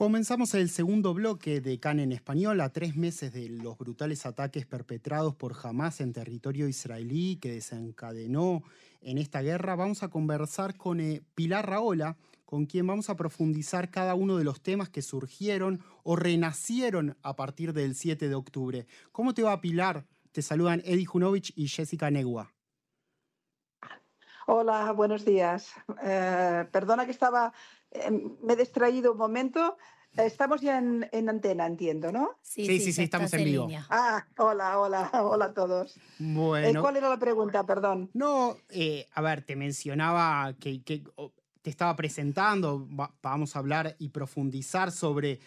Comenzamos el segundo bloque de CAN en español a tres meses de los brutales ataques perpetrados por Hamas en territorio israelí que desencadenó en esta guerra. Vamos a conversar con eh, Pilar Raola, con quien vamos a profundizar cada uno de los temas que surgieron o renacieron a partir del 7 de octubre. ¿Cómo te va, Pilar? Te saludan Eddie Junovich y Jessica Negua. Hola, buenos días. Eh, perdona que estaba, eh, me he distraído un momento. Estamos ya en, antena, entiendo, ¿no? Sí, sí, sí, estamos en vivo. Ah, hola, hola, hola a todos. Bueno. ¿Cuál era la pregunta, perdón? No, a ver, te mencionaba que, que te estaba presentando, vamos a hablar y profundizar sobre,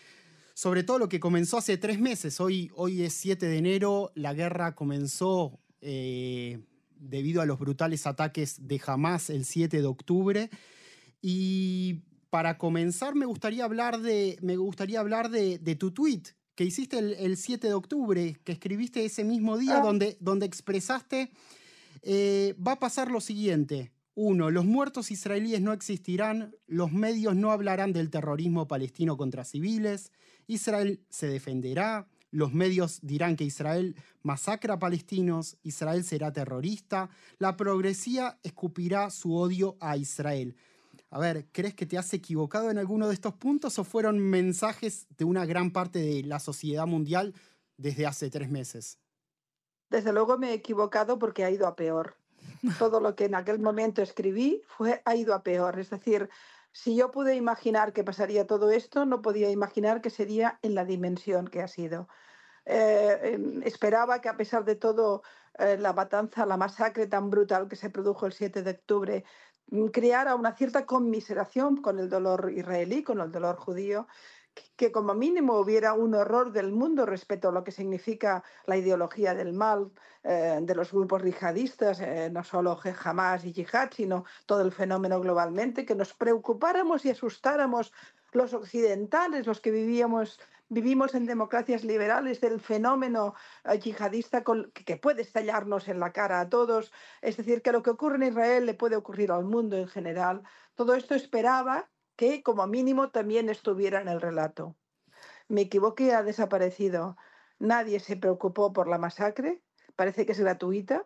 sobre todo lo que comenzó hace tres meses. Hoy, hoy es 7 de enero, la guerra comenzó eh, debido a los brutales ataques de Hamas el 7 de octubre. Y para comenzar me gustaría hablar de, me gustaría hablar de, tu tweet que hiciste el, 7 de octubre, que escribiste ese mismo día, ah. donde, donde expresaste, eh, va a pasar lo siguiente. Uno, los muertos israelíes no existirán, los medios no hablarán del terrorismo palestino contra civiles, Israel se defenderá, los medios dirán que Israel masacra a palestinos, Israel será terrorista, la progresía escupirá su odio a Israel. A ver, ¿crees que te has equivocado en alguno de estos puntos o fueron mensajes de una gran parte de la sociedad mundial desde hace tres meses? Desde luego me he equivocado porque ha ido a peor. Todo lo que en aquel momento escribí fue, ha ido a peor. Es decir, si yo pude imaginar que pasaría todo esto, no podía imaginar que sería en la dimensión que ha sido. Eh, em, esperaba que a pesar de todo eh, la matanza, la masacre tan brutal que se produjo el 7 de octubre, creara una cierta conmiseración con el dolor israelí, con el dolor judío, que como mínimo hubiera un horror del mundo respecto a lo que significa la ideología del mal eh, de los grupos yihadistas, eh, no solo Hamas y Yihad, sino todo el fenómeno globalmente, que nos preocupáramos y asustáramos los occidentales, los que vivíamos vivimos en democracias liberales del fenómeno eh, yihadista que puede estallarnos en la cara a todos, es decir, que lo que ocurre en Israel le puede ocurrir al mundo en general. Todo esto esperaba que como mínimo también estuviera en el relato. Me equivoqué, ha desaparecido. Nadie se preocupó por la masacre, parece que es gratuita.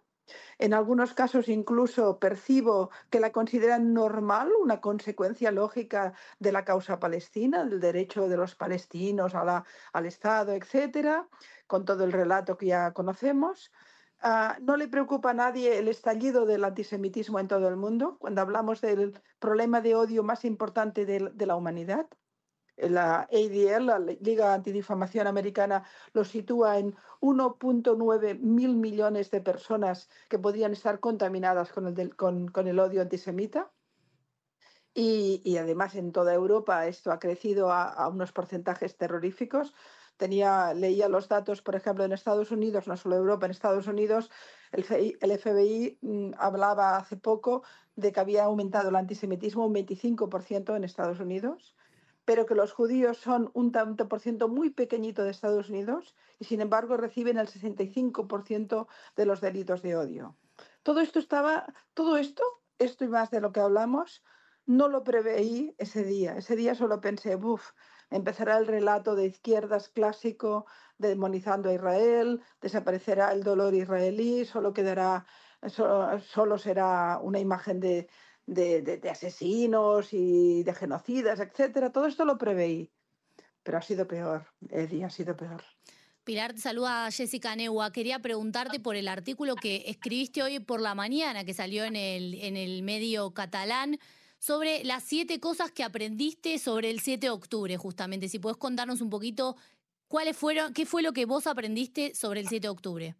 En algunos casos incluso percibo que la consideran normal, una consecuencia lógica de la causa palestina, del derecho de los palestinos al Estado, etcétera, con todo el relato que ya conocemos. Ah, no le preocupa a nadie el estallido del antisemitismo en todo el mundo cuando hablamos del problema de odio más importante de, la humanidad. La ADL, la Liga Antidifamación Americana, lo sitúa en 1.9 mil millones de personas que podrían estar contaminadas con el, odio antisemita. Y, además en toda Europa esto ha crecido a unos porcentajes terroríficos tenía, leía los datos, por ejemplo, en Estados Unidos, no solo Europa, en Estados Unidos, el, FBI mm, hablaba hace poco de que había aumentado el antisemitismo un 25% en Estados Unidos, pero que los judíos son un tanto por ciento muy pequeñito de Estados Unidos y, sin embargo, reciben el 65% de los delitos de odio. Todo esto estaba, todo esto, esto y más de lo que hablamos, no lo preveí ese día. Ese día solo pensé, buf, empezará el relato de izquierdas clásico demonizando a Israel, desaparecerá el dolor israelí, solo quedará, solo, será una imagen de, asesinos y de genocidas, etcétera. Todo esto lo preveí, pero ha sido peor, Eddie, ha sido peor. Pilar, saluda a Jessica Neua. Quería preguntarte por el artículo que escribiste hoy por la mañana, que salió en el, en el medio catalán sobre las siete cosas que aprendiste sobre el 7 de octubre, justamente. Si puedes contarnos un poquito cuáles fueron, qué fue lo que vos aprendiste sobre el 7 de octubre.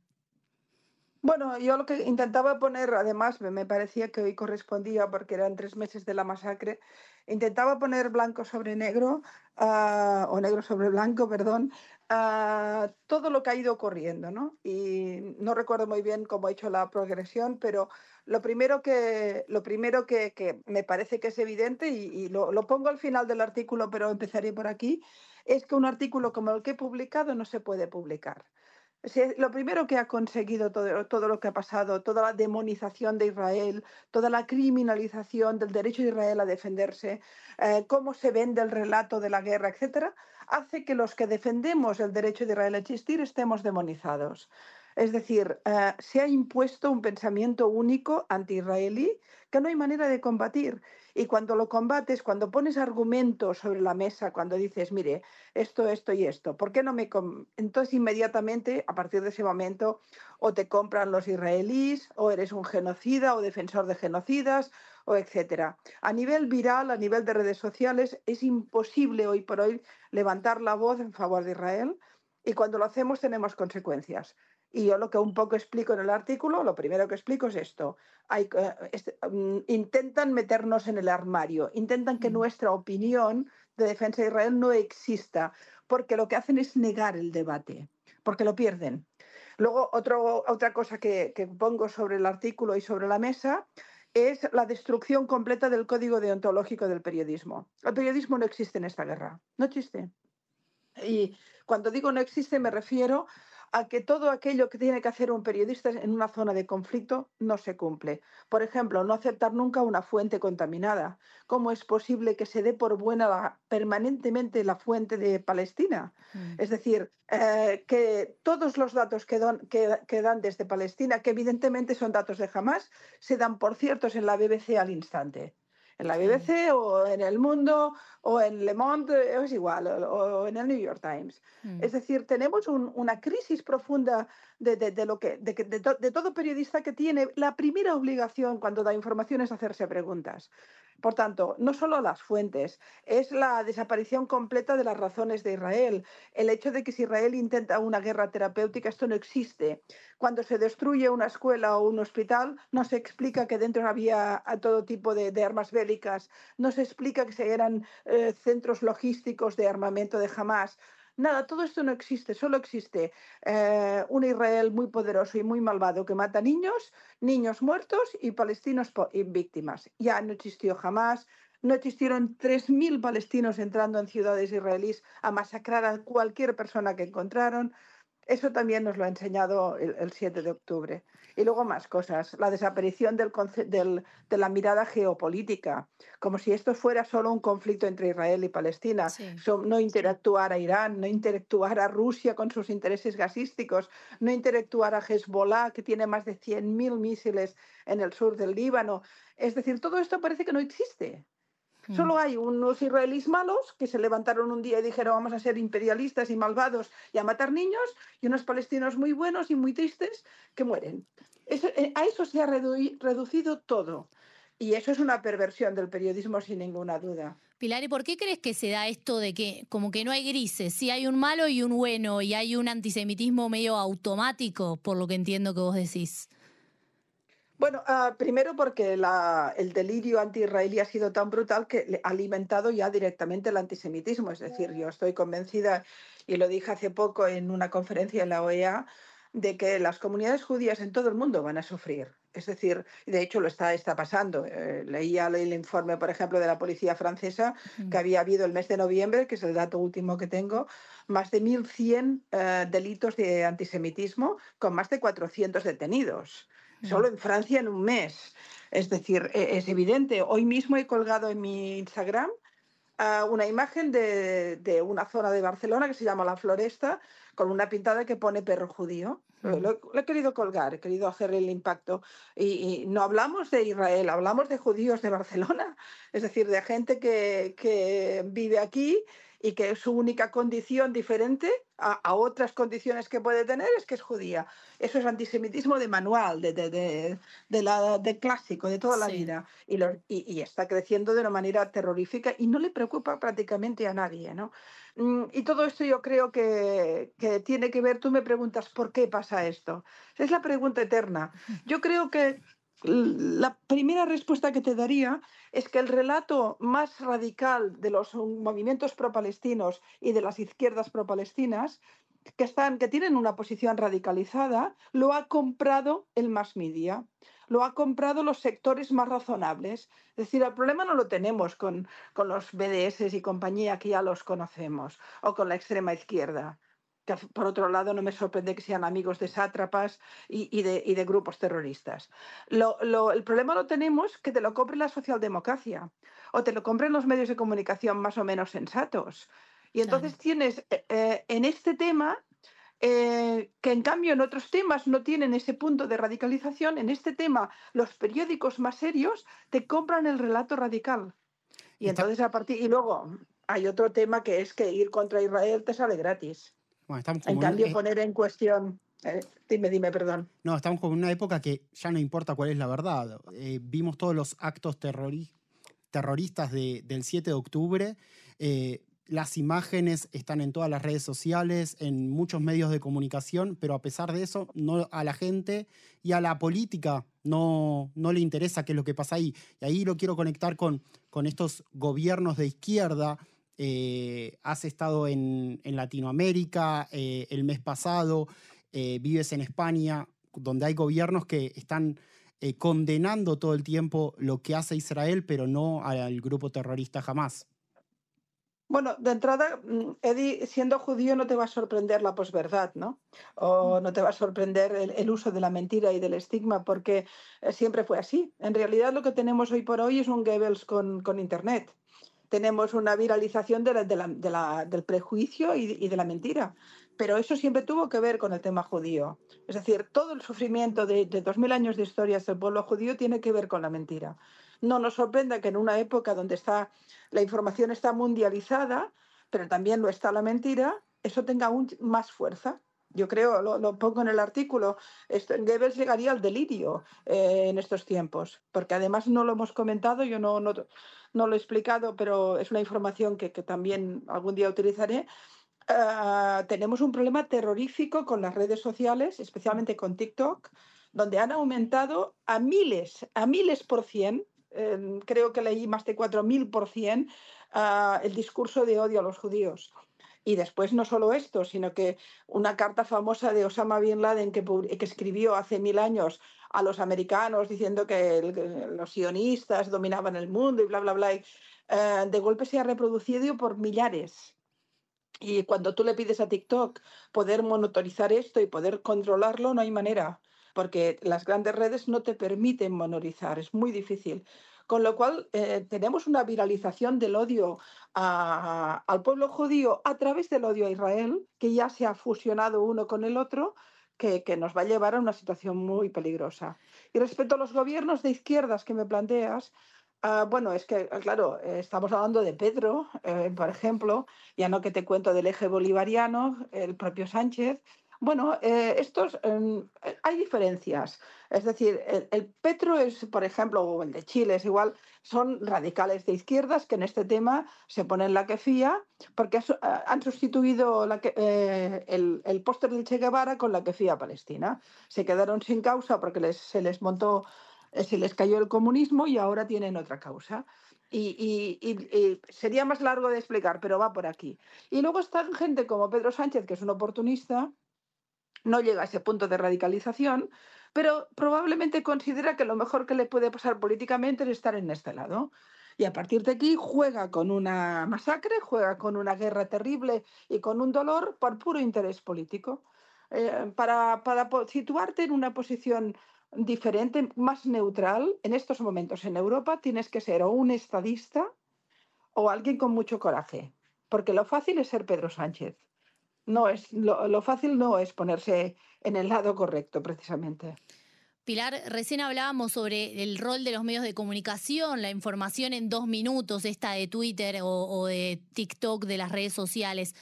Bueno, yo lo que intentaba poner, además me parecía que hoy correspondía porque eran tres meses de la masacre, intentaba poner blanco sobre negro, ah, o negro sobre blanco, perdón, uh, todo lo que ha ido ocurriendo, ¿no? Y no recuerdo muy bien cómo he hecho la progresión, pero lo primero que, lo primero que, me parece que es evidente, y, lo, lo, pongo al final del artículo, pero empezaré por aquí, es que un artículo como el que he publicado no se puede publicar. Lo primero que ha conseguido todo, todo, lo que ha pasado, toda la demonización de Israel, toda la criminalización del derecho de Israel a defenderse, eh, cómo se vende el relato de la guerra, etcétera, hace que los que defendemos el derecho de Israel a existir estemos demonizados. Es decir, eh, se ha impuesto un pensamiento único anti-israelí que no hay manera de combatir. Y cuando lo combates, cuando pones argumentos sobre la mesa, cuando dices, mire, esto, esto y esto, ¿por qué no me... Entonces inmediatamente, a partir de ese momento, o te compran los israelíes, o eres un genocida o defensor de genocidas, o etcétera. A nivel viral, a nivel de redes sociales, es imposible hoy por hoy levantar la voz en favor de Israel y cuando lo hacemos tenemos consecuencias. Y yo lo que un poco explico en el artículo, lo primero que explico es esto. Hay, este, mm, intentan meternos en el armario, intentan que mm. nuestra opinión de defensa de Israel no exista, porque lo que hacen es negar el debate, porque lo pierden. Luego, otro, otra cosa que, que pongo sobre el artículo y sobre la mesa es la destrucción completa del código deontológico del periodismo. El periodismo no existe en esta guerra, no existe. Y cuando digo no existe me refiero a que todo aquello que tiene que hacer un periodista en una zona de conflicto no se cumple. Por ejemplo, no aceptar nunca una fuente contaminada. ¿Cómo es posible que se dé por buena permanentemente la fuente de Palestina? Mm. Es decir, eh, que todos los datos que, que, dan desde Palestina, que evidentemente son datos de Hamas, se dan por ciertos en la BBC al instante en la BBC o en El Mundo o en Le Monde, es igual, o, en el New York Times. Mm. Es decir, tenemos una crisis profunda de, lo que, de, todo periodista que tiene la primera obligación cuando da información es hacerse preguntas. Por tanto, no solo las fuentes, es la desaparición completa de las razones de Israel. El hecho de que si Israel intenta una guerra terapéutica, esto no existe. Cuando se destruye una escuela o un hospital, no se explica que dentro había todo tipo de, armas bélicas, no se explica que se eran eh, centros logísticos de armamento de Hamas. Nada, todo esto no existe, solo existe eh, un Israel muy poderoso y muy malvado que mata niños, niños muertos y palestinos víctimas. Ya no existió jamás, no existieron 3.000 palestinos entrando en ciudades israelíes a masacrar a cualquier persona que encontraron. Eso también nos lo ha enseñado el, 7 de octubre. Y luego más cosas, la desaparición del, de la mirada geopolítica, como si esto fuera solo un conflicto entre Israel y Palestina, no interactuar a Irán, no interactuar a Rusia con sus intereses gasísticos, no interactuar a Hezbollah, que tiene más de 100.000 misiles en el sur del Líbano. Es decir, todo esto parece que no existe. Solo mm. hay unos israelíes malos que se levantaron un día y dijeron vamos a ser imperialistas y malvados y a matar niños, y unos palestinos muy buenos y muy tristes que mueren. Eh, a eso se ha reducido todo. Y eso es una perversión del periodismo sin ninguna duda. Pilar, ¿y por qué crees que se da esto de que como que no hay grises? Si hay un malo y un bueno y hay un antisemitismo medio automático, por lo que entiendo que vos decís. Bueno, ah, primero porque el delirio anti-israelí ha sido tan brutal que ha alimentado ya directamente el antisemitismo. Es decir, yo estoy convencida, y lo dije hace poco en una conferencia en la OEA, de que las comunidades judías en todo el mundo van a sufrir. Es decir, de hecho lo está, está pasando. Eh, leía el informe, por ejemplo, de la policía francesa, que había habido el mes de noviembre, que es el dato último que tengo, más de 1.100 eh, delitos de antisemitismo con más de 400 detenidos solo en Francia en un mes. Es decir, e, es evidente. Hoy mismo he colgado en mi Instagram ah, una imagen de, una zona de Barcelona que se llama La Floresta, con una pintada que pone perro judío. Lo, he querido colgar, he querido hacer el impacto. Y, no hablamos de Israel, hablamos de judíos de Barcelona, es decir, de gente que, que vive aquí y que su única condición diferente a, otras condiciones que puede tener es que es judía. Eso es antisemitismo de manual, de, de, de, la, de clásico, de toda la vida. Y, y, está creciendo de una manera terrorífica y no le preocupa prácticamente a nadie. ¿no? Mm, y todo esto yo creo que, que tiene que ver, tú me preguntas, ¿por qué pasa esto? Es la pregunta eterna. Yo creo que la primera respuesta que te daría es que el relato más radical de los movimientos pro-palestinos y de las izquierdas pro-palestinas que, que tienen una posición radicalizada, lo ha comprado el mass media, lo ha comprado los sectores más razonables. Es decir, el problema no lo tenemos con, con los BDS y compañía que ya los conocemos, o con la extrema izquierda. Que por otro lado no me sorprende que sean amigos de sátrapas y, de, grupos terroristas. el problema lo tenemos que te lo compre la socialdemocracia o te lo compren los medios de comunicación más o menos sensatos. Y entonces tienes eh, eh, en este tema eh, que en cambio en otros temas no tienen ese punto de radicalización, en este tema los periódicos más serios te compran el relato radical. Y entonces a partir y luego hay otro tema que es que ir contra Israel te sale gratis. En cambio poner en cuestión eh, dime, dime, perdón. No, estamos como en una época que ya no importa cuál es la verdad. Eh, vimos todos los actos terroristas del 7 de octubre las imágenes están en todas las redes sociales, en muchos medios de comunicación, pero a pesar de eso, no, a la gente y a la política no, no le interesa qué es lo que pasa ahí. Y ahí lo quiero conectar con, con estos gobiernos de izquierda. Eh, has estado en, Latinoamérica eh, el mes pasado, eh, vives en España, donde hay gobiernos que están condenando todo el tiempo lo que hace Israel, pero no al grupo terrorista jamás. Bueno, de entrada, mm, Eddie, siendo judío no te va a sorprender la posverdad, ¿no? O mm. no te va a sorprender el, uso de la mentira y del estigma, porque siempre fue así. En realidad lo que tenemos hoy por hoy es un Goebbels con, Internet. Tenemos una viralización del prejuicio y, de la mentira. Pero eso siempre tuvo que ver con el tema judío. Es decir, todo el sufrimiento de, de dos mil años de historias del pueblo judío tiene que ver con la mentira no nos sorprenda que en una época donde está, la información está mundializada, pero también lo está la mentira, eso tenga aún más fuerza. Yo creo, lo, pongo en el artículo, Goebbels llegaría al delirio eh, en estos tiempos, porque además no lo hemos comentado, yo no, no, lo he explicado, pero es una información que, también algún día utilizaré. Ah, tenemos un problema terrorífico con las redes sociales, especialmente con TikTok, donde han aumentado a miles, a miles por cien Em, creo que leí más de 4.000% uh, el discurso de odio a los judíos. Y después no solo esto, sino que una carta famosa de Osama Bin Laden que, escribió hace mil años a los americanos diciendo que, los sionistas dominaban el mundo y bla, bla, bla, eh, de golpe se ha reproducido por millares. Y cuando tú le pides a TikTok poder monitorizar esto y poder controlarlo, no hay manera porque las grandes redes no te permiten monorizar, es muy difícil. Con lo cual, eh, tenemos una viralización del odio al pueblo judío a través del odio a Israel, que ya se ha fusionado uno con el otro, que, nos va a llevar a una situación muy peligrosa. Y respecto a los gobiernos de izquierdas que me planteas, ah, bueno, es que, claro, estamos hablando de Pedro, eh, por ejemplo, ya no que te cuento del eje bolivariano, el propio Sánchez, bueno, eh, estos em, eh, hay diferencias. Es decir, el, Petro es, por ejemplo, o el de Chile es igual, son radicales de izquierdas que en este tema se ponen la que fía, porque han sustituido eh, el, póster del Che Guevara con la que fía palestina. Se quedaron sin causa porque se les montó, se les cayó el comunismo y ahora tienen otra causa. Y, y, sería más largo de explicar, pero va por aquí. Y luego está gente como Pedro Sánchez, que es un oportunista, no llega a ese punto de radicalización, pero probablemente considera que lo mejor que le puede pasar políticamente es estar en este lado. Y a partir de aquí juega con una masacre, juega con una guerra terrible y con un dolor por puro interés político. Eh, para, para situarte en una posición diferente, más neutral, en estos momentos en Europa tienes que ser o un estadista o alguien con mucho coraje, porque lo fácil es ser Pedro Sánchez no es lo, fácil no es ponerse en el lado correcto, precisamente. Pilar, recién hablábamos sobre el rol de los medios de comunicación, la información en dos minutos, esta de Twitter o, de TikTok, de las redes sociales.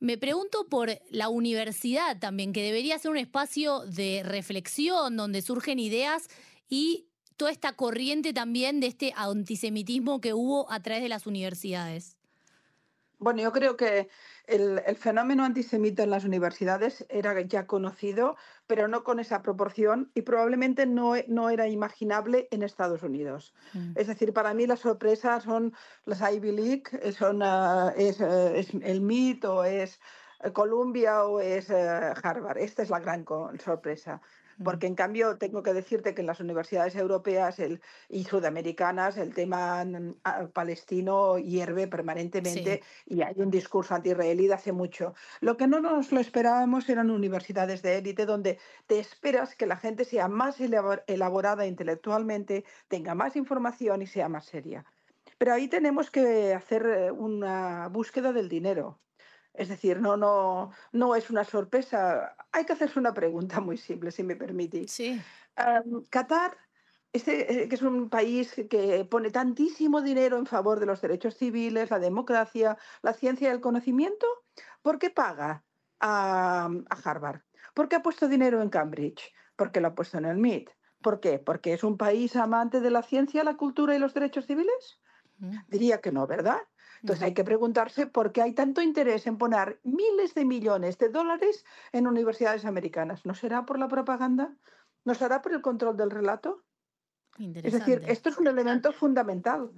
Me pregunto por la universidad también, que debería ser un espacio de reflexión donde surgen ideas y toda esta corriente también de este antisemitismo que hubo a través de las universidades. Bueno, yo creo que el, fenómeno antisemita en las universidades era ya conocido, pero no con esa proporción y probablemente no, no era imaginable en Estados Unidos. Mm. Es decir, para mí las sorpresas son las Ivy League, son, ah, es, eh, es, el MIT o es eh, Columbia o es eh, Harvard. Esta es la gran sorpresa. Porque en cambio tengo que decirte que en las universidades europeas y sudamericanas el tema palestino hierve permanentemente y hay un discurso anti-israelí de hace mucho. Lo que no nos lo esperábamos eran universidades de élite donde te esperas que la gente sea más elaborada intelectualmente, tenga más información y sea más seria. Pero ahí tenemos que hacer eh, una búsqueda del dinero. Es decir, no, no, no es una sorpresa. Hay que hacerse una pregunta muy simple, si me permitís. Sí. Qatar, este, eh, que es un país que pone tantísimo dinero en favor de los derechos civiles, la democracia, la ciencia y el conocimiento, ¿por qué paga a, a Harvard? ¿Por qué ha puesto dinero en Cambridge? Porque lo ha puesto en el MIT. ¿Por qué? ¿Porque es un país amante de la ciencia, la cultura y los derechos civiles? Diría que no, ¿verdad? Entonces hay que preguntarse por qué hay tanto interés en poner miles de millones de dólares en universidades americanas. ¿No será por la propaganda? ¿No será por el control del relato? Es decir, esto es un elemento fundamental.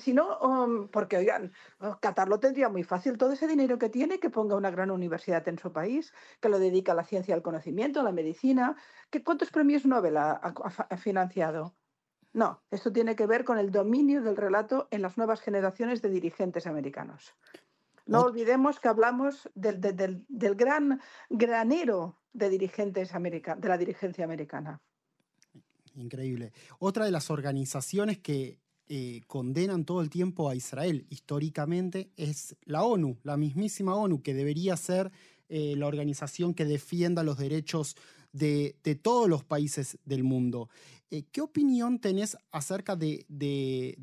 si no, um, porque oigan, oh, Qatar lo tendría muy fácil. Todo ese dinero que tiene, que ponga una gran universidad en su país, que lo dedica a la ciencia, al conocimiento, a la medicina. Que, ¿Cuántos premios Nobel ha financiado? No, esto tiene que ver con el dominio del relato en las nuevas generaciones de dirigentes americanos. No olvidemos que hablamos del, gran granero de dirigentes de la dirigencia americana. Increíble. Otra de las organizaciones que eh, condenan todo el tiempo a Israel históricamente es la ONU, la mismísima ONU, que debería ser eh, la organización que defienda los derechos de, todos los países del mundo. Eh, ¿Qué opinión tenés acerca de,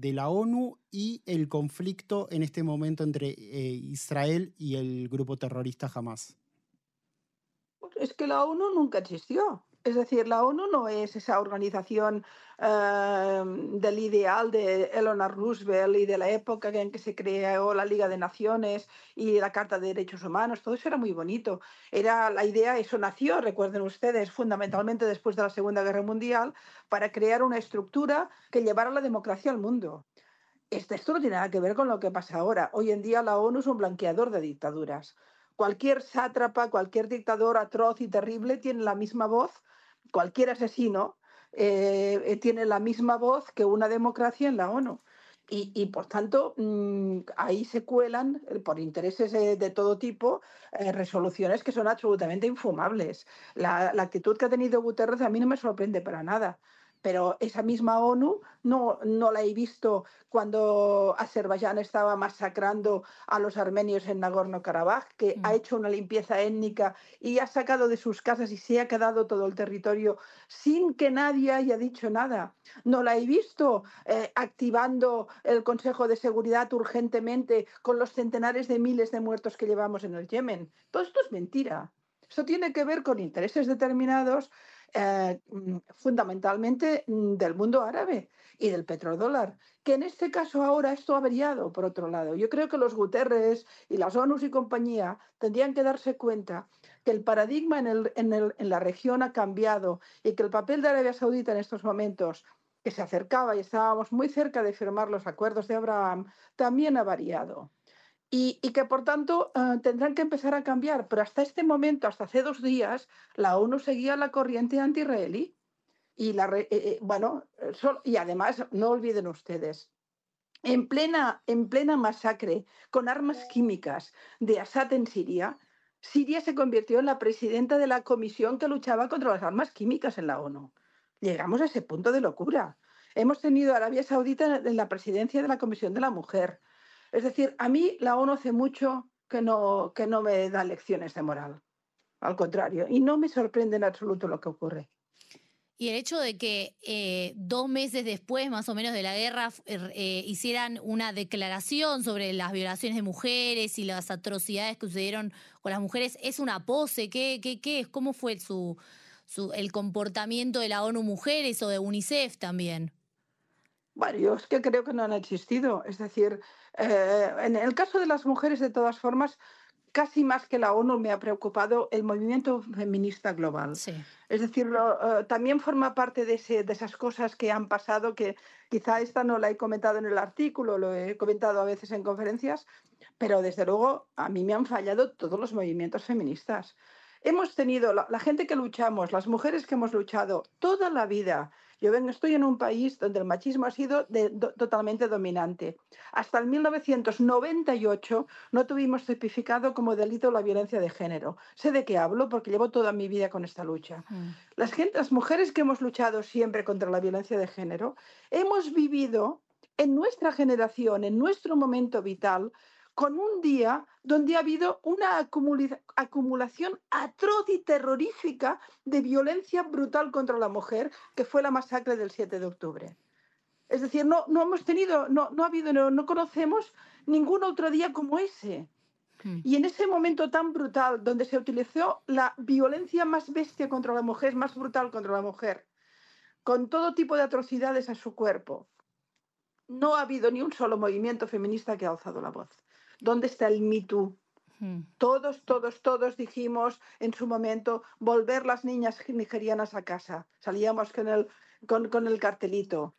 la ONU y el conflicto en este momento entre eh, Israel y el grupo terrorista Hamas? Es que la ONU nunca existió. Es decir, la ONU no es esa organización em, del ideal de Eleanor Roosevelt y de la época en que se creó la Liga de Naciones y la Carta de Derechos Humanos. Todo eso era muy bonito. Era la idea, eso nació, recuerden ustedes, fundamentalmente después de la Segunda Guerra Mundial, para crear una estructura que llevara la democracia al mundo. Esto, no tiene nada que ver con lo que pasa ahora. Hoy en día la ONU es un blanqueador de dictaduras. Cualquier sátrapa, cualquier dictador atroz y terrible tiene la misma voz cualquier asesino eh, eh, tiene la misma voz que una democracia en la ONU. Y, por tanto, mm, ahí se cuelan, eh, por intereses de, todo tipo, resoluciones que son absolutamente infumables. La, la, actitud que ha tenido Guterres a mí no me sorprende para nada pero esa misma ONU no, no la he visto cuando Azerbaiyán estaba masacrando a los armenios en Nagorno-Karabaj, que ha mm. hecho una limpieza étnica y ha sacado de sus casas y se ha quedado todo el territorio sin que nadie haya dicho nada. No la he visto eh, activando el Consejo de Seguridad urgentemente con los centenares de miles de muertos que llevamos en el Yemen. Todo esto es mentira. Eso tiene que ver con intereses determinados eh, mm, fundamentalmente mm, del mundo árabe y del petrodólar, que en este caso ahora esto ha variado, por otro lado. Yo creo que los Guterres y las ONU y compañía tendrían que darse cuenta que el paradigma en la región ha cambiado y que el papel de Arabia Saudita en estos momentos que se acercaba y estábamos muy cerca de firmar los acuerdos de Abraham, también ha variado y, que por tanto eh, tendrán que empezar a cambiar. Pero hasta este momento, hasta hace dos días, la ONU seguía la corriente anti-israelí. Y, la, eh, eh, bueno, y además, no olviden ustedes, en plena, en plena masacre con armas químicas de Assad en Siria, Siria se convirtió en la presidenta de la comisión que luchaba contra las armas químicas en la ONU. Llegamos a ese punto de locura. Hemos tenido a Arabia Saudita en la presidencia de la Comisión de la Mujer. Es decir, a mí la ONU hace mucho que no, que no me da lecciones de moral. Al contrario, y no me sorprende en absoluto lo que ocurre. Y el hecho de que eh, dos meses después, más o menos, de la guerra, er, eh, hicieran una declaración sobre las violaciones de mujeres y las atrocidades que sucedieron con las mujeres, ¿es una pose? ¿Qué, qué, qué es? ¿Cómo fue su, su, el comportamiento de la ONU Mujeres o de UNICEF también? Bueno, yo es que creo que no han existido. Es decir, eh, en el caso de las mujeres, de todas formas, casi más que la ONU me ha preocupado el movimiento feminista global. Es decir, eh, también forma parte de, de, esas cosas que han pasado, que quizá esta no la he comentado en el artículo, lo he comentado a veces en conferencias, pero desde luego a mí me han fallado todos los movimientos feministas. hemos tenido, la, gente que luchamos, las mujeres que hemos luchado toda la vida, yo vengo, estoy en un país donde el machismo ha sido totalmente dominante. Hasta el 1998 no tuvimos tipificado como delito la violencia de género. Sé de qué hablo porque llevo toda mi vida con esta lucha. Mm. Las, las mujeres que hemos luchado siempre contra la violencia de género, hemos vivido en nuestra generación, en nuestro momento vital, con un día donde ha habido una acumulación atroz y terrorífica de violencia brutal contra la mujer, que fue la masacre del 7 de octubre. Es decir, no, no hemos tenido, no, no ha habido, no, no conocemos ningún otro día como ese. Hmm. Y en ese momento tan brutal, donde se utilizó la violencia más bestia contra la mujer, más brutal contra la mujer, con todo tipo de atrocidades a su cuerpo, no ha habido ni un solo movimiento feminista que ha alzado la voz. ¿Dónde está el Me Too? Hmm. Todos, todos, todos dijimos en su momento volver las niñas nigerianas a casa. Salíamos con el, con, el cartelito.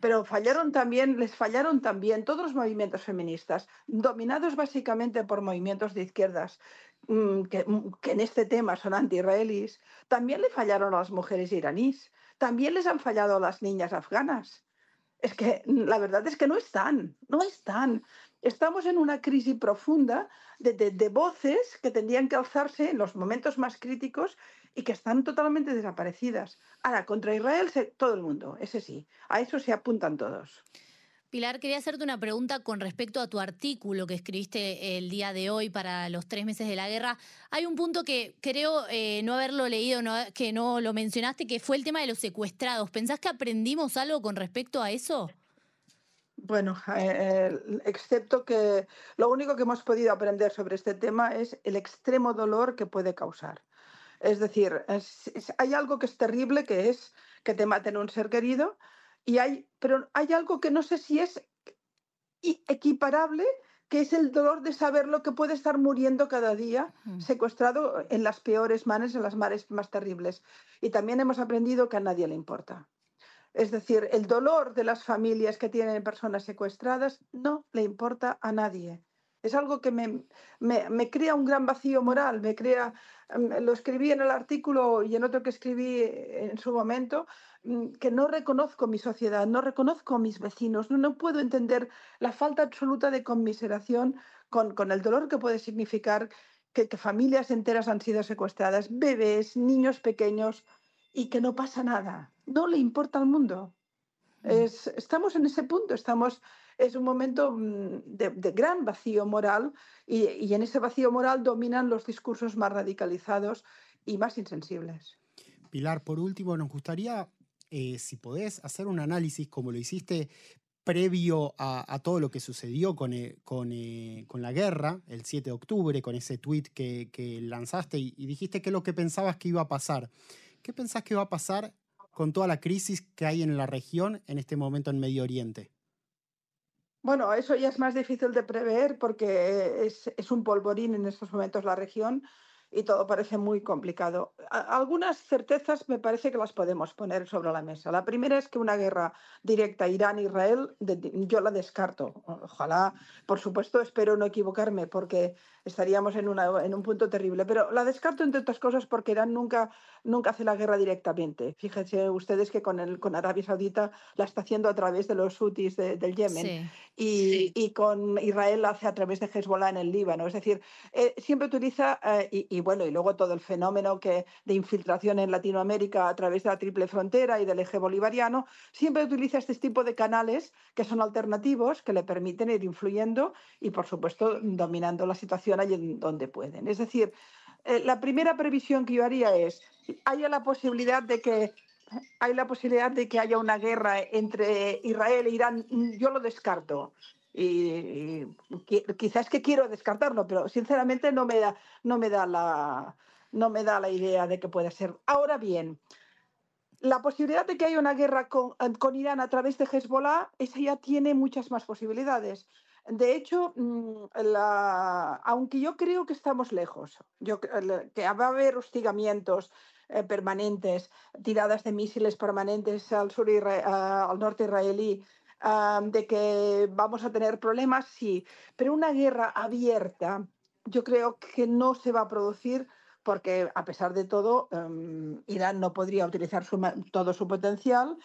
Pero fallaron también, les fallaron también todos los movimientos feministas, dominados básicamente por movimientos de izquierdas, mm, que, mm, que en este tema son anti-israelíes. También le fallaron a las mujeres iraníes. También les han fallado a las niñas afganas. Es que la verdad es que no están, no están estamos en una crisis profunda de, voces que tendrían que alzarse en los momentos más críticos y que están totalmente desaparecidas. Ahora, contra Israel todo el mundo, ese sí, a eso se apuntan todos. Pilar, quería hacerte una pregunta con respecto a tu artículo que escribiste el día de hoy para los tres meses de la guerra. Hay un punto que creo eh, no haberlo leído, que no lo mencionaste, que fue el tema de los secuestrados. ¿Pensás que aprendimos algo con respecto a eso? Bueno, eh, excepto que lo único que hemos podido aprender sobre este tema es el extremo dolor que puede causar. Es decir, hay algo que es terrible, que es que te maten un ser querido, y hay, pero hay algo que no sé si es equiparable, que es el dolor de saber lo que puede estar muriendo cada día, secuestrado en las peores manos, en las mares más terribles. Y también hemos aprendido que a nadie le importa. Es decir, el dolor de las familias que tienen personas secuestradas no le importa a nadie. Es algo que me, me, crea un gran vacío moral, me crea, mm, lo escribí en el artículo y en otro que escribí en su momento, mm, que no reconozco mi sociedad, no reconozco a mis vecinos, no, no puedo entender la falta absoluta de conmiseración con, con el dolor que puede significar que, que familias enteras han sido secuestradas, bebés, niños pequeños, y que no pasa nada. No le importa al mundo. Mm. Es, estamos en ese punto, estamos, es un momento mm, de, gran vacío moral y, en ese vacío moral dominan los discursos más radicalizados y más insensibles. Pilar, por último, nos gustaría, eh, si podés, hacer un análisis como lo hiciste previo a, todo lo que sucedió con, eh, con, eh, con, la guerra, el 7 de octubre, con ese tweet que, que lanzaste y, y dijiste que lo que pensabas que iba a pasar. ¿Qué pensás que va a pasar con toda la crisis que hay en la región en este momento en Medio Oriente? Bueno, eso ya es más difícil de prever porque es, es un polvorín en estos momentos la región y todo parece muy complicado. Algunas certezas me parece que las podemos poner sobre la mesa. La primera es que una guerra directa Irán-Israel yo la descarto. Ojalá, por supuesto, espero no equivocarme porque estaríamos en, una, en un punto terrible. Pero la descarto entre otras cosas porque Irán nunca, nunca hace la guerra directamente. Fíjense ustedes que con, el, con Arabia Saudita la está haciendo a través de los hutis del Yemen y, y, con Israel la hace a través de Hezbollah en el Líbano. Es decir, eh, siempre utiliza, eh, y, bueno, y luego todo el fenómeno de infiltración en Latinoamérica a través de la triple frontera y del eje bolivariano, siempre utiliza este tipo de canales que son alternativos, que le permiten ir influyendo y, por supuesto, dominando la situación allí donde pueden. Es decir, eh, la primera previsión que yo haría es, haya que hay la posibilidad de que haya una guerra entre Israel e Irán, yo lo descarto. Y, quizás que quiero descartarlo, pero sinceramente no me da, no me da la no me da la idea de que pueda ser. Ahora bien, la posibilidad de que haya una guerra con, con Irán a través de Hezbollah, esa ya tiene muchas más posibilidades. De hecho, mm, aunque yo creo que estamos lejos, yo, que va a haber hostigamientos eh, permanentes, tiradas de misiles permanentes al, sur al norte israelí, de que vamos a tener problemas, sí, pero una guerra abierta yo creo que no se va a producir porque a pesar de todo, em, Irán no podría utilizar todo su potencial,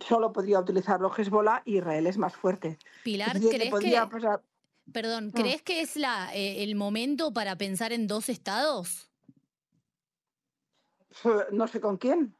solo podría utilizarlo Hezbollah y Israel es más fuerte. Pilar, ¿crees que... Perdón, ah. ¿crees que es la, eh, el momento para pensar en dos estados? No sé con quién.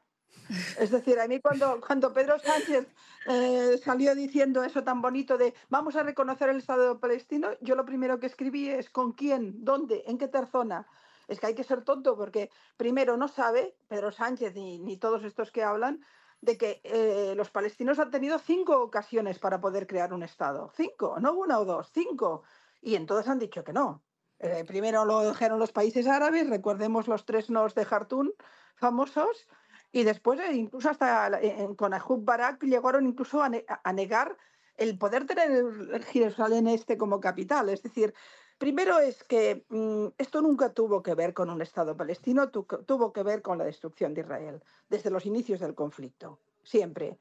Es decir, a mí cuando, cuando Pedro Sánchez eh, salió diciendo eso tan bonito de vamos a reconocer el Estado palestino, yo lo primero que escribí es con quién, dónde, en qué zona. Es que hay que ser tonto porque primero no sabe Pedro Sánchez ni, todos estos que hablan de que eh, los palestinos han tenido cinco ocasiones para poder crear un Estado. Cinco, no una o dos, cinco. Y en todas han dicho que no. Eh, primero lo dijeron los países árabes, recordemos los tres nos de Jartún famosos, y después eh, incluso hasta con Ayub Barak llegaron incluso a, negar el poder tener Jerusalén este como capital. Es decir, primero es que mm, esto nunca tuvo que ver con un Estado palestino, tuvo que ver con la destrucción de Israel desde los inicios del conflicto, siempre.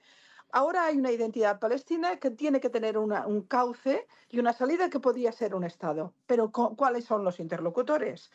Ahora hay una identidad palestina que tiene que tener un cauce y una salida que podría ser un Estado. Pero ¿cuáles son los interlocutores?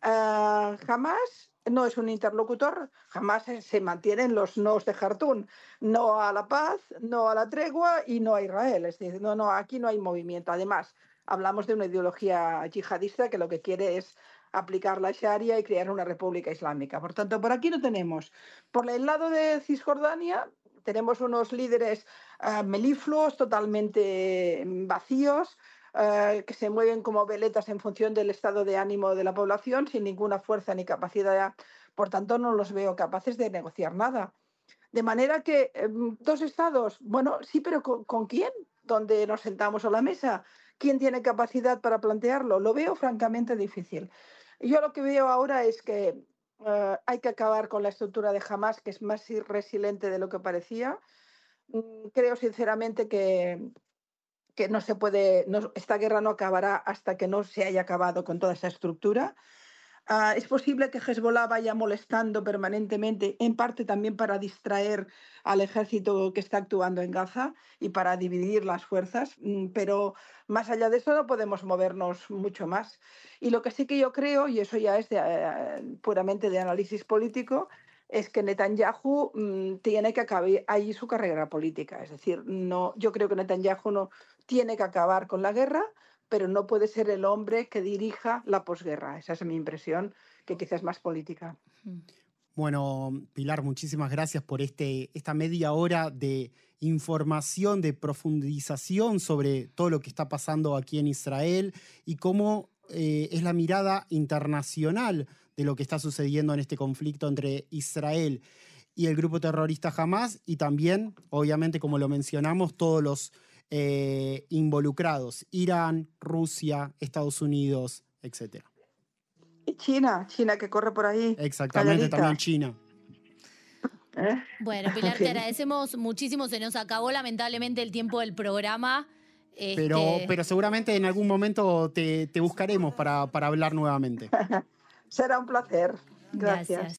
Ah, jamás no es un interlocutor, jamás se mantienen los nos de Jartún, no a la paz, no a la tregua y no a Israel. Es decir, no, no, aquí no hay movimiento. Además, hablamos de una ideología yihadista que lo que quiere es aplicar la Sharia y crear una república islámica. Por tanto, por aquí no tenemos. Por el lado de Cisjordania tenemos unos líderes uh, melifluos, totalmente vacíos, eh, que se mueven como veletas en función del estado de ánimo de la población, sin ninguna fuerza ni capacidad. Por tanto, no los veo capaces de negociar nada. De manera que em, dos estados, bueno, sí, pero ¿con, quién? ¿Dónde nos sentamos a la mesa? ¿Quién tiene capacidad para plantearlo? Lo veo francamente difícil. Yo lo que veo ahora es que eh, hay que acabar con la estructura de Hamas, que es más resiliente de lo que parecía. Mm, creo sinceramente que, que no se puede, no, esta guerra no acabará hasta que no se haya acabado con toda esa estructura. Ah, es posible que Hezbollah vaya molestando permanentemente, en parte también para distraer al ejército que está actuando en Gaza y para dividir las fuerzas, mm, pero más allá de eso no podemos movernos mucho más. Y lo que sí que yo creo, y eso ya es eh, puramente de análisis político, es que Netanyahu mm, tiene que acabar ahí su carrera política. Es decir, no, yo creo que Netanyahu no tiene que acabar con la guerra, pero no puede ser el hombre que dirija la posguerra. Esa es mi impresión, que quizás es más política. Bueno, Pilar, muchísimas gracias por este, esta media hora de información, de profundización sobre todo lo que está pasando aquí en Israel y cómo eh, es la mirada internacional de lo que está sucediendo en este conflicto entre Israel y el grupo terrorista Hamas y también, obviamente, como lo mencionamos, todos los eh, involucrados, Irán, Rusia, Estados Unidos, etc. China, China que corre por ahí. Exactamente, también China. ¿Eh? Bueno, Pilar, te agradecemos muchísimo. Se nos acabó lamentablemente el tiempo del programa. Pero, este pero seguramente en algún momento te, buscaremos para, para hablar nuevamente. Será un placer. Gracias.